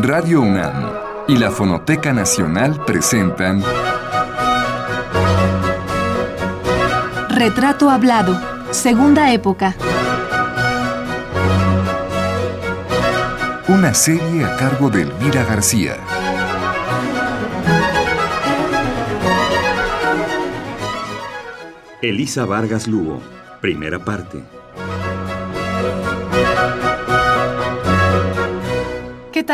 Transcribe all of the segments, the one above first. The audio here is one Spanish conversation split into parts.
Radio UNAM y la Fonoteca Nacional presentan Retrato Hablado, Segunda Época. Una serie a cargo de Elvira García. Elisa Vargas Lugo, primera parte.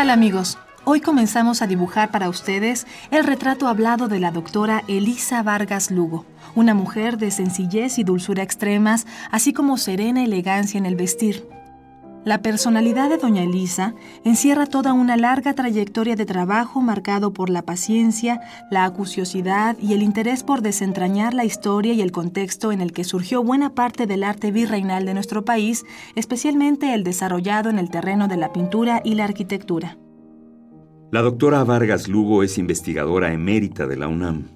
Tal amigos? Hoy comenzamos a dibujar para ustedes el retrato hablado de la doctora Elisa Vargas Lugo, una mujer de sencillez y dulzura extremas, así como serena elegancia en el vestir. La personalidad de doña Elisa encierra toda una larga trayectoria de trabajo marcado por la paciencia, la acuciosidad y el interés por desentrañar la historia y el contexto en el que surgió buena parte del arte virreinal de nuestro país, especialmente el desarrollado en el terreno de la pintura y la arquitectura. La doctora Vargas Lugo es investigadora emérita de la UNAM.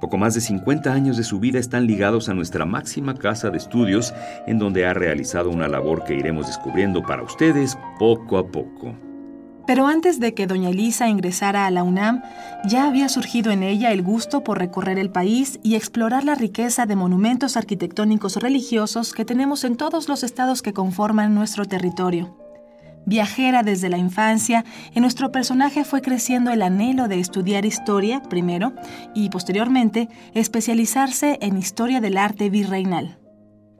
Poco más de 50 años de su vida están ligados a nuestra máxima casa de estudios, en donde ha realizado una labor que iremos descubriendo para ustedes poco a poco. Pero antes de que doña Elisa ingresara a la UNAM, ya había surgido en ella el gusto por recorrer el país y explorar la riqueza de monumentos arquitectónicos religiosos que tenemos en todos los estados que conforman nuestro territorio. Viajera desde la infancia, en nuestro personaje fue creciendo el anhelo de estudiar historia primero y posteriormente especializarse en historia del arte virreinal.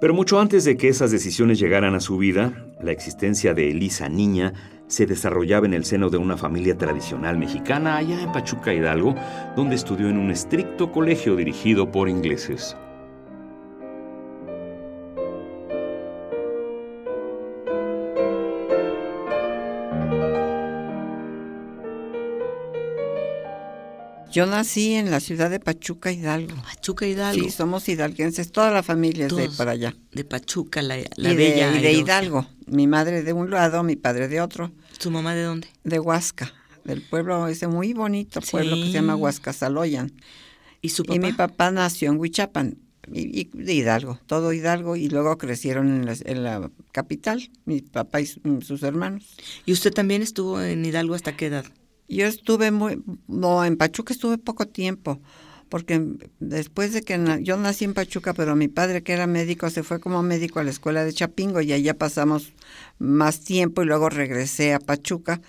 Pero mucho antes de que esas decisiones llegaran a su vida, la existencia de Elisa Niña se desarrollaba en el seno de una familia tradicional mexicana allá en Pachuca Hidalgo, donde estudió en un estricto colegio dirigido por ingleses. Yo nací en la ciudad de Pachuca, Hidalgo. Pachuca, Hidalgo. Sí, somos hidalguenses, toda la familia es de para allá. De Pachuca, la, la y bella. De, y de Hidalgo. Mi madre de un lado, mi padre de otro. ¿Su mamá de dónde? De Huasca, del pueblo ese muy bonito pueblo que se llama Huascasaloyan. ¿Y su papá? Y mi papá nació en Huichapan, y, de Hidalgo, todo Hidalgo, y luego crecieron en la, en la capital, mi papá y sus hermanos. ¿Y usted también estuvo en Hidalgo hasta qué edad? Yo estuve muy, no, en Pachuca estuve poco tiempo, porque después de que yo nací en Pachuca, pero mi padre que era médico se fue como médico a la escuela de Chapingo y allá pasamos más tiempo y luego regresé a Pachuca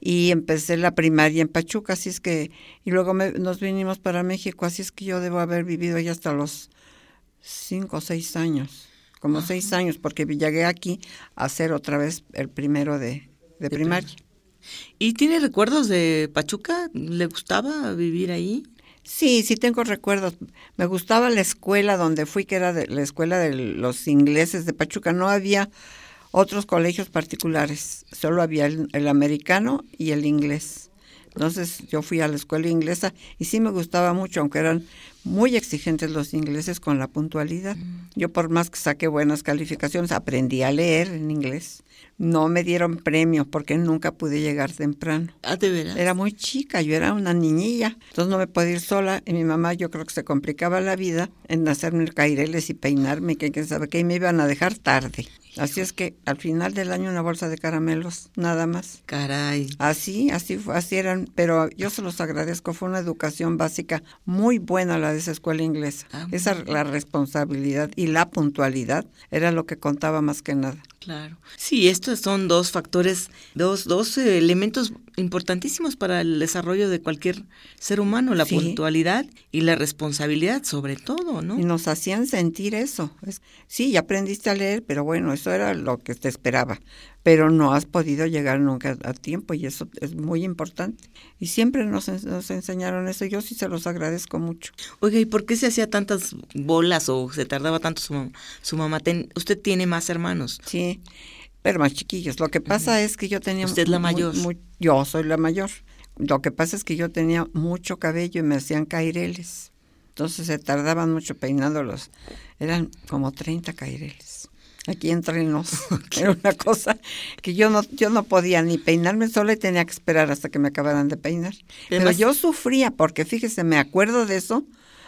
y empecé la primaria en Pachuca, así es que, y luego nos vinimos para México, así es que yo debo haber vivido allá hasta los cinco o seis años, como seis años, porque llegué aquí a hacer otra vez el primero de, de, primaria. ¿Y tiene recuerdos de Pachuca? ¿Le gustaba vivir ahí? Sí, sí tengo recuerdos. Me gustaba la escuela donde fui, que era de la escuela de los ingleses de Pachuca. No había otros colegios particulares, solo había el, americano y el inglés. Entonces yo fui a la escuela inglesa y sí me gustaba mucho, aunque eran muy exigentes los ingleses con la puntualidad. Yo por más que saqué buenas calificaciones, aprendí a leer en inglés no me dieron premio porque nunca pude llegar temprano. Ah, de veras. Era muy chica, yo era una niñilla, entonces no me podía ir sola y mi mamá yo creo que se complicaba la vida en hacerme caireles y peinarme, que quién sabe qué, y me iban a dejar tarde. Así es que al final del año una bolsa de caramelos, nada más. Caray. Así, así así eran, pero yo se los agradezco, fue una educación básica muy buena la de esa escuela inglesa. Ah, esa la responsabilidad y la puntualidad era lo que contaba más que nada. Claro. Sí, estos son dos factores, dos, dos eh, elementos importantísimos para el desarrollo de cualquier ser humano, la Sí. puntualidad y la responsabilidad sobre todo, ¿no? Y nos hacían sentir eso. Es- sí, ya aprendiste a leer, pero bueno, eso era lo que te esperaba. Pero no has podido llegar nunca a tiempo y eso es muy importante. Y siempre nos, nos enseñaron eso. Yo sí se los agradezco mucho. Oiga, ¿y por qué se hacía tantas bolas o se tardaba tanto su, su mamá? Ten- usted tiene más hermanos. Sí, pero más chiquillos. Lo que pasa es que yo tenía... Usted es la mayor. yo soy la mayor. Lo que pasa es que yo tenía mucho cabello y me hacían caireles. Entonces se tardaban mucho peinándolos. Eran como 30 caireles. Aquí entre nos. Era una cosa que yo no, yo no podía ni peinarme sola y tenía que esperar hasta que me acabaran de peinar. Pero Además- yo sufría, porque fíjese, me acuerdo de eso,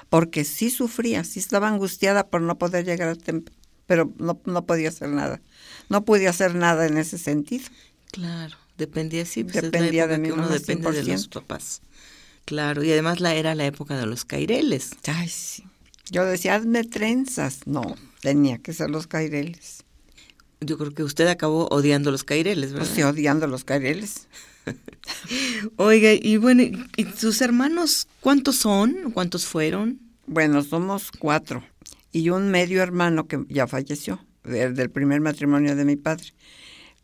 porque sí sufría, sí estaba angustiada por no poder llegar a tiempo, pero no, no podía hacer nada. No pude hacer nada en ese sentido. Claro. Dependía, sí, pues Dependía de mi que uno depende de los 100%. papás. Claro, y además la era la época de los caireles. Ay, sí. Yo decía, hazme trenzas. No, tenía que ser los caireles. Yo creo que usted acabó odiando los caireles, ¿verdad? Pues sí, odiando los caireles. Oiga, y bueno, ¿y y sus hermanos cuántos son? ¿Cuántos fueron? Bueno, somos cuatro. Y un medio hermano que ya falleció, del primer matrimonio de mi padre.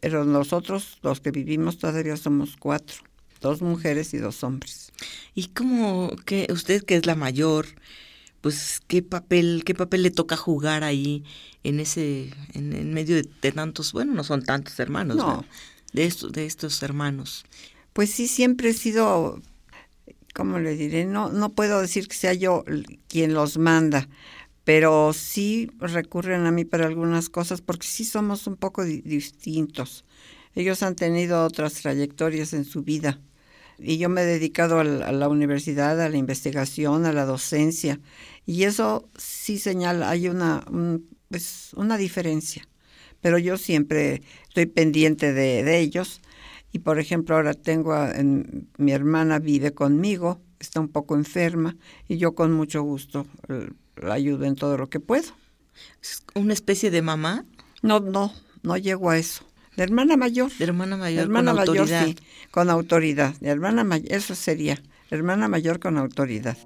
Pero nosotros, los que vivimos, todavía somos cuatro. Dos mujeres y dos hombres. ¿Y cómo que usted que es la mayor, pues qué papel, qué papel le toca jugar ahí en ese, en, en medio de, de tantos, bueno, no son tantos hermanos, No. de estos, de estos hermanos. Pues sí, siempre he sido, ¿cómo le diré? No, no puedo decir que sea yo quien los manda, pero sí recurren a mí para algunas cosas porque sí somos un poco di- distintos. Ellos han tenido otras trayectorias en su vida y yo me he dedicado a la universidad, a la investigación, a la docencia y eso sí señala, hay una, un- pues, una diferencia pero yo siempre estoy pendiente de, de ellos. Y por ejemplo, ahora tengo a, en- mi hermana vive conmigo, está un poco enferma y yo con mucho gusto la ayudo en todo lo que puedo. ¿Es una especie de mamá, No, no, no llego a eso. La hermana mayor. de hermana mayor hermana con mayor autoridad? sí, con autoridad. La hermana mayor, eso sería, hermana mayor con autoridad.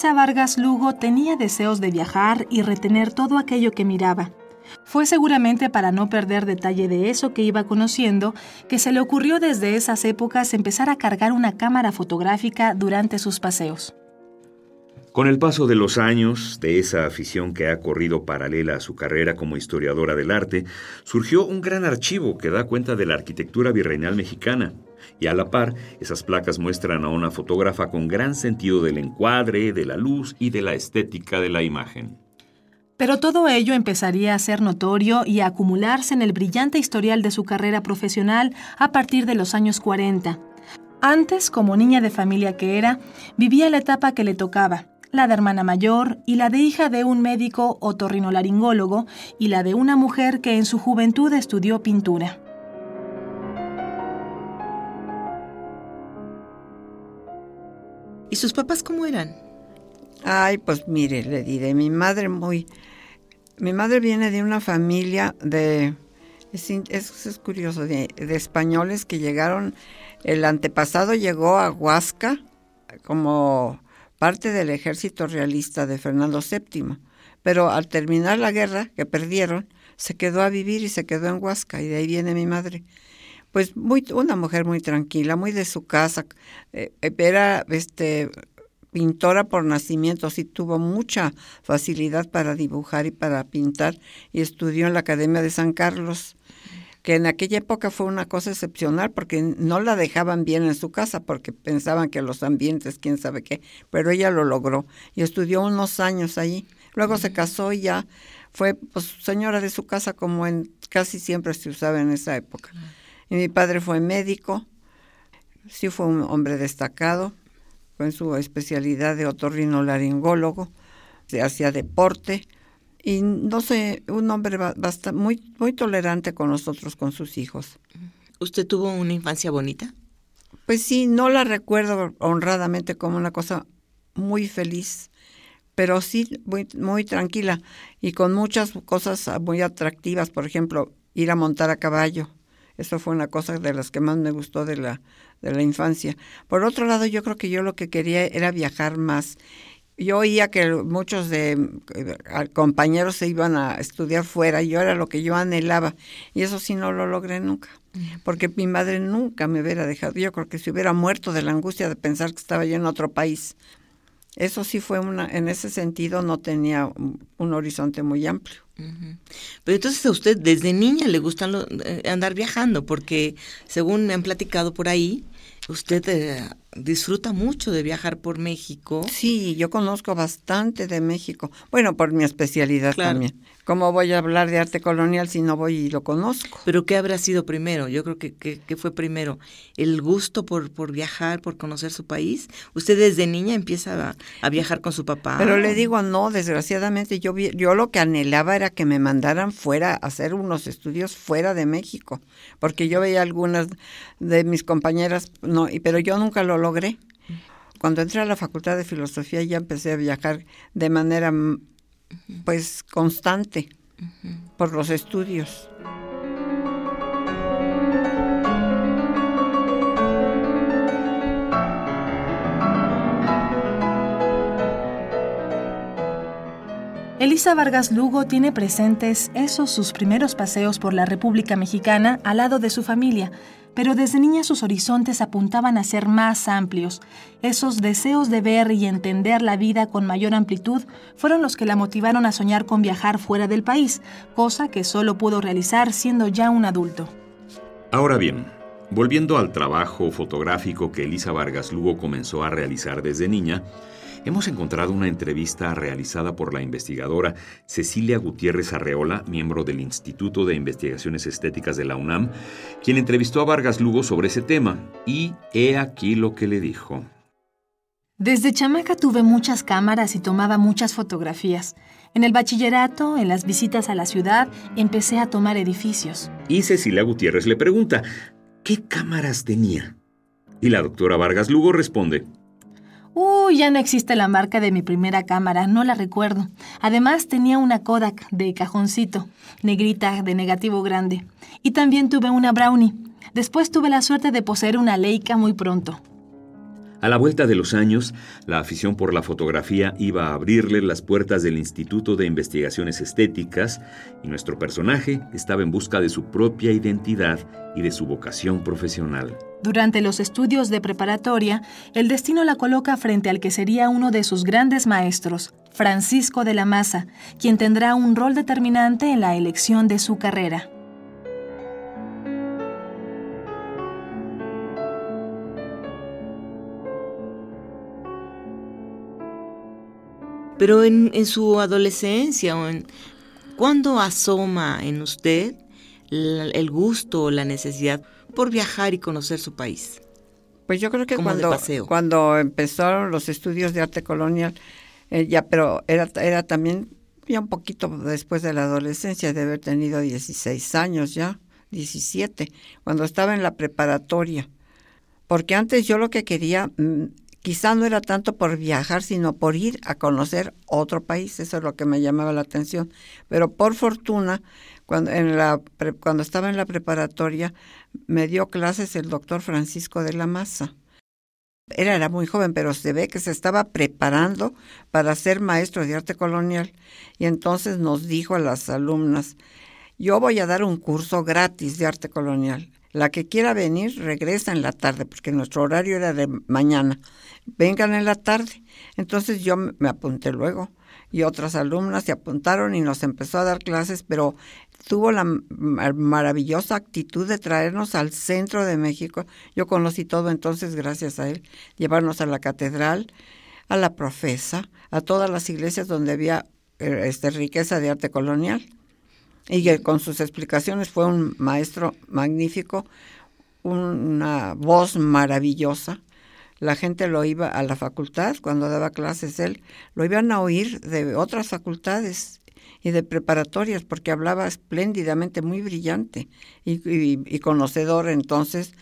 Elisa Vargas Lugo tenía deseos de viajar y retener todo aquello que miraba. Fue seguramente para no perder detalle de eso que iba conociendo que se le ocurrió desde esas épocas empezar a cargar una cámara fotográfica durante sus paseos. Con el paso de los años, de esa afición que ha corrido paralela a su carrera como historiadora del arte, surgió un gran archivo que da cuenta de la arquitectura virreinal mexicana. Y a la par, esas placas muestran a una fotógrafa con gran sentido del encuadre, de la luz y de la estética de la imagen. Pero todo ello empezaría a ser notorio y a acumularse en el brillante historial de su carrera profesional a partir de los años 40. Antes, como niña de familia que era, vivía la etapa que le tocaba, la de hermana mayor y la de hija de un médico otorrinolaringólogo y la de una mujer que en su juventud estudió pintura. ¿Y sus papás cómo eran? Ay, pues mire, le diré, mi madre muy... Mi madre viene de una familia de... Es, es curioso, de, de españoles que llegaron... El antepasado llegó a Huasca como parte del ejército realista de Fernando VII, pero al terminar la guerra, que perdieron, se quedó a vivir y se quedó en Huasca, y de ahí viene mi madre. Pues muy, una mujer muy tranquila, muy de su casa. eh, era este pintora por nacimiento, sí tuvo mucha facilidad para dibujar y para pintar y estudió en la Academia de San Carlos, que en aquella época fue una cosa excepcional porque no la dejaban bien en su casa porque pensaban que los ambientes, quién sabe qué, pero ella lo logró y estudió unos años allí. Luego se casó y ya fue pues, señora de su casa como en casi siempre se usaba en esa época. Y mi padre fue médico, sí fue un hombre destacado, con su especialidad de otorrinolaringólogo, se hacía deporte y no sé, un hombre bastante muy muy tolerante con nosotros, con sus hijos. ¿Usted tuvo una infancia bonita? Pues sí, no la recuerdo honradamente como una cosa muy feliz, pero sí muy, muy tranquila y con muchas cosas muy atractivas, por ejemplo, ir a montar a caballo. Eso fue una cosa de las que más me gustó de la, de la infancia. Por otro lado, yo creo que yo lo que quería era viajar más. Yo oía que muchos de eh, compañeros se iban a estudiar fuera y yo era lo que yo anhelaba. Y eso sí no lo logré nunca. Porque mi madre nunca me hubiera dejado. Yo creo que se hubiera muerto de la angustia de pensar que estaba yo en otro país. Eso sí fue una, en ese sentido no tenía un, horizonte muy amplio. Pero entonces a usted desde niña le gusta eh, andar viajando, porque según me han platicado por ahí, usted eh, disfruta mucho de viajar por México. Sí, yo conozco bastante de México. Bueno, por mi especialidad también. ¿Cómo voy a hablar de arte colonial si no voy y lo conozco? Pero ¿qué habrá sido primero? Yo creo que, que, fue primero el gusto por, por viajar, por conocer su país. Usted desde niña empieza a, viajar con su papá. Pero le digo, no, desgraciadamente yo, yo lo que anhelaba era que me mandaran fuera a hacer unos estudios fuera de México, porque yo veía algunas de mis compañeras, no, pero yo nunca lo logré. Cuando entré a la Facultad de Filosofía ya empecé a viajar de manera pues constante por los estudios. Elisa Vargas Lugo tiene presentes esos sus primeros paseos por la República Mexicana al lado de su familia, pero desde niña sus horizontes apuntaban a ser más amplios. Esos deseos de ver y entender la vida con mayor amplitud fueron los que la motivaron a soñar con viajar fuera del país, cosa que solo pudo realizar siendo ya un adulto. Ahora bien, volviendo al trabajo fotográfico que Elisa Vargas Lugo comenzó a realizar desde niña, hemos encontrado una entrevista realizada por la investigadora Cecilia Gutiérrez Arreola, miembro del Instituto de Investigaciones Estéticas de la UNAM, quien entrevistó a Vargas Lugo sobre ese tema. Y he aquí lo que le dijo. Desde chamaca tuve muchas cámaras y tomaba muchas fotografías. En el bachillerato, en las visitas a la ciudad, empecé a tomar edificios. Y Cecilia Gutiérrez le pregunta, ¿qué cámaras tenía? Y la doctora Vargas Lugo responde, Uy, ya no existe la marca de mi primera cámara, no la recuerdo. Además tenía una Kodak de cajoncito, negrita de negativo grande. Y también tuve una Brownie. Después tuve la suerte de poseer una Leica muy pronto. A la vuelta de los años, la afición por la fotografía iba a abrirle las puertas del Instituto de Investigaciones Estéticas y nuestro personaje estaba en busca de su propia identidad y de su vocación profesional. Durante los estudios de preparatoria, el destino la coloca frente al que sería uno de sus grandes maestros, Francisco de la Maza, quien tendrá un rol determinante en la elección de su carrera. Pero en, su adolescencia, o en, ¿cuándo asoma en usted el gusto o la necesidad por viajar y conocer su país? Pues yo creo que cuando, cuando empezaron los estudios de arte colonial, eh, ya, pero era, era también ya un poquito después de la adolescencia, de haber tenido 16 años ya, 17, cuando estaba en la preparatoria. Porque antes yo lo que quería mm, quizá no era tanto por viajar, sino por ir a conocer otro país, eso es lo que me llamaba la atención. Pero por fortuna, cuando, en la, cuando estaba en la preparatoria, me dio clases el doctor Francisco de la Maza. Era, era muy joven, pero se ve que se estaba preparando para ser maestro de arte colonial. Y entonces nos dijo a las alumnas, yo voy a dar un curso gratis de arte colonial. La que quiera venir regresa en la tarde, porque nuestro horario era de mañana. Vengan en la tarde. Entonces yo me apunté luego y otras alumnas se apuntaron y nos empezó a dar clases, pero tuvo la maravillosa actitud de traernos al centro de México. Yo conocí todo entonces gracias a él, llevarnos a la catedral, a la profesa, a todas las iglesias donde había eh, este, riqueza de arte colonial y que con sus explicaciones fue un maestro magnífico, una voz maravillosa. La gente lo iba a la facultad, cuando daba clases él, lo iban a oír de otras facultades y de preparatorias, porque hablaba espléndidamente, muy brillante y, y conocedor. Entonces,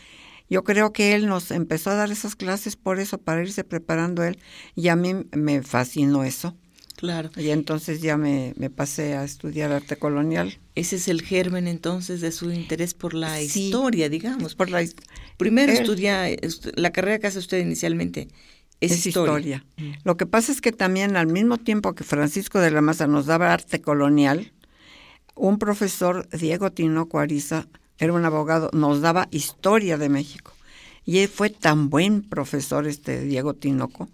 yo creo que él nos empezó a dar esas clases por eso, para irse preparando él, y a mí me fascinó eso. Claro. Y entonces ya me, pasé a estudiar arte colonial. Ese es el germen entonces de su interés por la historia, digamos. Por la Primero estudia, la carrera que hace usted inicialmente es, historia. Mm. Lo que pasa es que también al mismo tiempo que Francisco de la Maza nos daba arte colonial, un profesor, Diego Tinoco Ariza, era un abogado, nos daba historia de México. Y él fue tan buen profesor este Diego Tinoco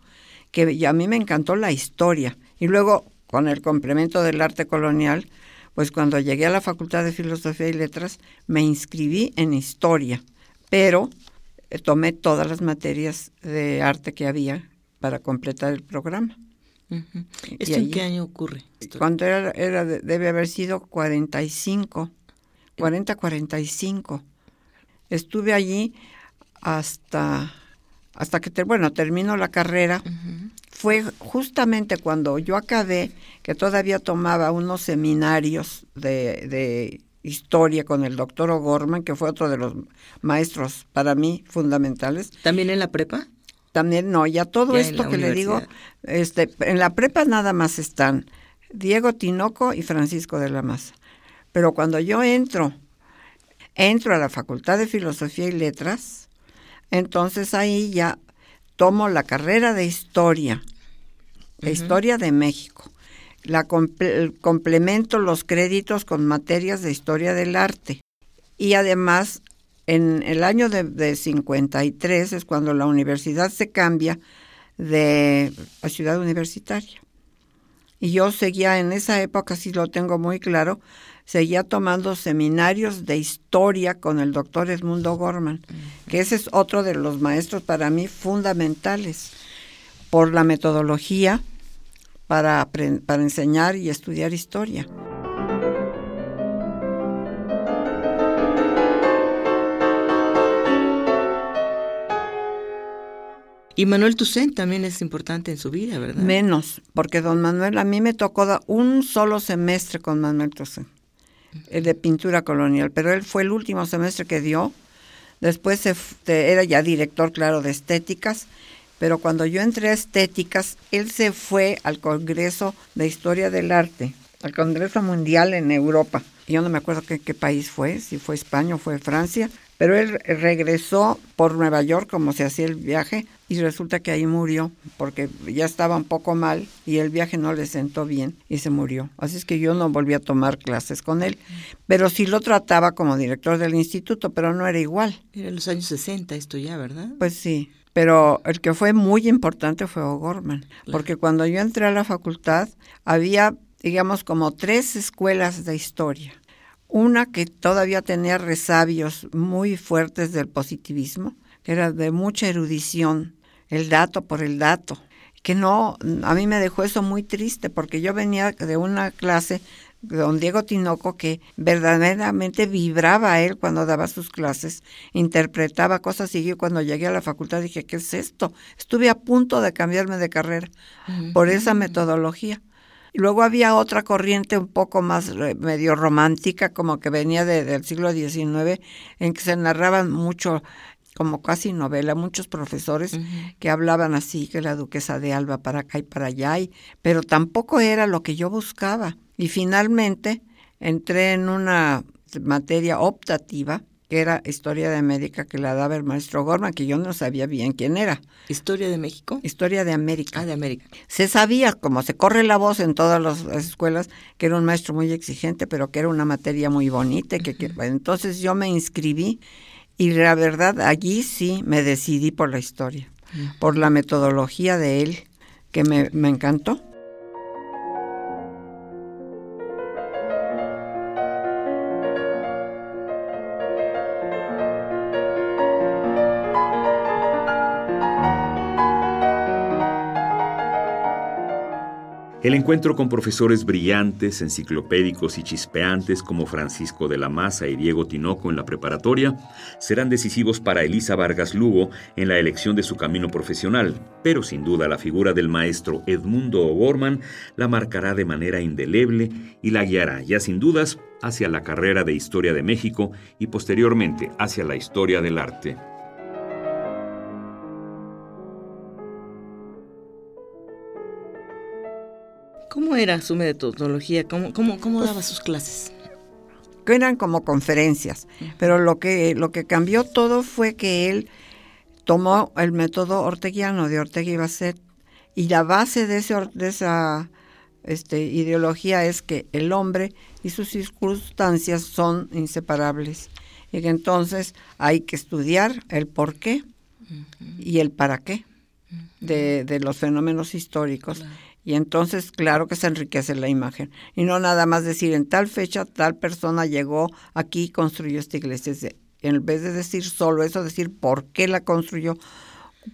que a mí me encantó la historia. Y luego, con el complemento del arte colonial, pues cuando llegué a la Facultad de Filosofía y Letras, me inscribí en historia. Pero eh, tomé todas las materias de arte que había para completar el programa. ¿Esto en qué año ocurre? Cuando era, era, debe haber sido 45, 40, 45. Estuve allí hasta, hasta que, bueno, terminó la carrera. Fue justamente cuando yo acabé, que todavía tomaba unos seminarios de, de historia con el doctor O'Gorman, que fue otro de los maestros para mí fundamentales. ¿También en la prepa? También no, ya todo esto que le digo, este, en la prepa nada más están Diego Tinoco y Francisco de la Maza. Pero cuando yo entro, entro a la Facultad de Filosofía y Letras, entonces ahí ya tomo la carrera de historia, de historia de México. La complemento los créditos con materias de historia del arte. Y además en el año de, de 53 es cuando la universidad se cambia de la ciudad universitaria. Y yo seguía en esa época, si lo tengo muy claro, seguía tomando seminarios de historia con el doctor Edmundo Gorman, que ese es otro de los maestros para mí fundamentales por la metodología para, para enseñar y estudiar historia. Y Manuel Toussaint también es importante en su vida, ¿verdad? Menos, porque don Manuel, a mí me tocó un solo semestre con Manuel Toussaint, el de pintura colonial, pero él fue el último semestre que dio. Después se, era ya director, claro, de estéticas, pero cuando yo entré a estéticas, él se fue al Congreso de Historia del Arte, al Congreso Mundial en Europa. Yo no me acuerdo qué, qué país fue, si fue España o fue Francia, pero él regresó por Nueva York como se hacía el viaje y resulta que ahí murió porque ya estaba un poco mal y el viaje no le sentó bien y se murió. Así es que yo no volví a tomar clases con él, pero sí lo trataba como director del instituto, pero no era igual. Era en los años 60 esto ya, ¿verdad? Pues sí. Pero el que fue muy importante fue O'Gorman, porque cuando yo entré a la facultad había, digamos, como tres escuelas de historia. Una que todavía tenía resabios muy fuertes del positivismo, que era de mucha erudición, el dato por el dato, que no, a mí me dejó eso muy triste porque yo venía de una clase don Diego Tinoco que verdaderamente vibraba a él cuando daba sus clases, interpretaba cosas y yo cuando llegué a la facultad dije, ¿qué es esto? Estuve a punto de cambiarme de carrera por esa metodología. Y luego había otra corriente un poco más eh, medio romántica, como que venía del siglo XIX, en que se narraban mucho, como casi novela, muchos profesores que hablaban así, que la duquesa de Alba para acá y para allá, y, pero tampoco era lo que yo buscaba. Y finalmente entré en una materia optativa que era Historia de América, que la daba el maestro Gorman, que yo no sabía bien quién era. ¿Historia de México? Historia de América. Ah, de América. Se sabía, como se corre la voz en todas las escuelas, que era un maestro muy exigente, pero que era una materia muy bonita. Que, entonces yo me inscribí y la verdad, allí sí me decidí por la historia, por la metodología de él, que me, me encantó. El encuentro con profesores brillantes, enciclopédicos y chispeantes como Francisco de la Maza y Diego Tinoco en la preparatoria serán decisivos para Elisa Vargas Lugo en la elección de su camino profesional, pero sin duda la figura del maestro Edmundo O'Gorman la marcará de manera indeleble y la guiará ya sin dudas hacia la carrera de Historia de México y posteriormente hacia la historia del arte. ¿Cómo era su metodología? ¿Cómo, cómo, cómo daba sus clases? Eran como conferencias, pero lo que, lo que cambió todo fue que él tomó el método orteguiano de Ortega y Basset y la base de, ese, de esa este, ideología es que el hombre y sus circunstancias son inseparables y que entonces hay que estudiar el por qué y el para qué de, de los fenómenos históricos. Y entonces, claro que se enriquece la imagen. Y no nada más decir, en tal fecha, tal persona llegó aquí y construyó esta iglesia. en vez de decir solo eso, decir por qué la construyó,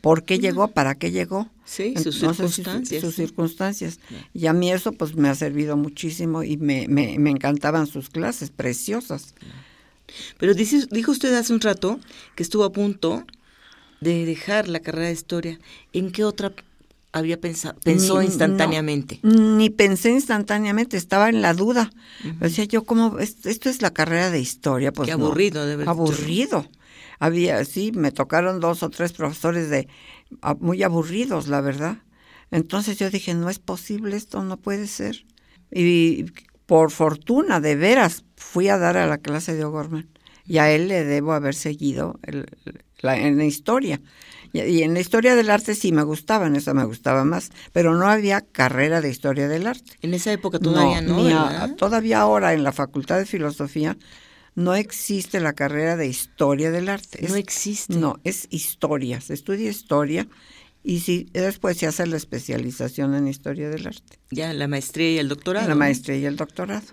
por qué llegó, para qué llegó. Sí, sus circunstancias. Sus, circunstancias. Y a mí eso pues me ha servido muchísimo y me, me, me encantaban sus clases, preciosas. Pero dice, dijo usted hace un rato que estuvo a punto de dejar la carrera de historia. ¿En qué otra había pensado, pensó instantáneamente. ni pensé instantáneamente, estaba en la duda. Decía yo, como esto es la carrera de historia? Pues Qué aburrido, de verdad. Aburrido. Había, sí, me tocaron dos o tres profesores de muy aburridos, la verdad. Entonces yo dije, no es posible esto, no puede ser. Y por fortuna, de veras, fui a dar a la clase de O'Gorman. Y a él le debo haber seguido la, en la historia. Y, en la historia del arte sí me gustaba, en esa me gustaba más, pero no había carrera de historia del arte. En esa época todavía no. todavía ahora en la Facultad de Filosofía no existe la carrera de historia del arte. no existe. No, es historia, se estudia historia y si después se hace la especialización en historia del arte. Ya, la maestría y el doctorado. La maestría y el doctorado.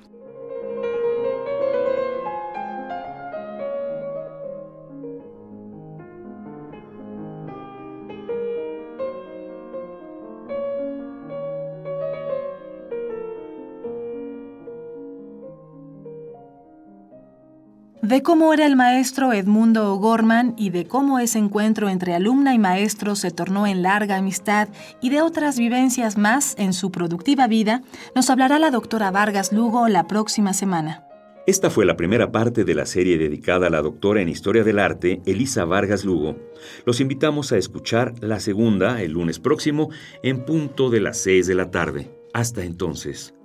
De cómo era el maestro Edmundo O'Gorman y de cómo ese encuentro entre alumna y maestro se tornó en larga amistad y de otras vivencias más en su productiva vida, nos hablará la doctora Vargas Lugo la próxima semana. Esta fue la primera parte de la serie dedicada a la doctora en Historia del Arte, Elisa Vargas Lugo. Los invitamos a escuchar la segunda el lunes próximo en punto de las 6 de la tarde. Hasta entonces.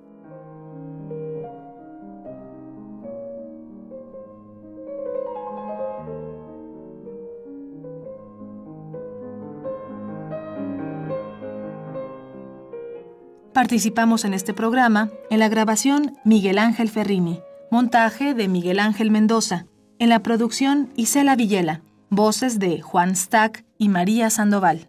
Participamos en este programa en la grabación Miguel Ángel Ferrini, montaje de Miguel Ángel Mendoza, en la producción Isela Villela, voces de Juan Stack y María Sandoval.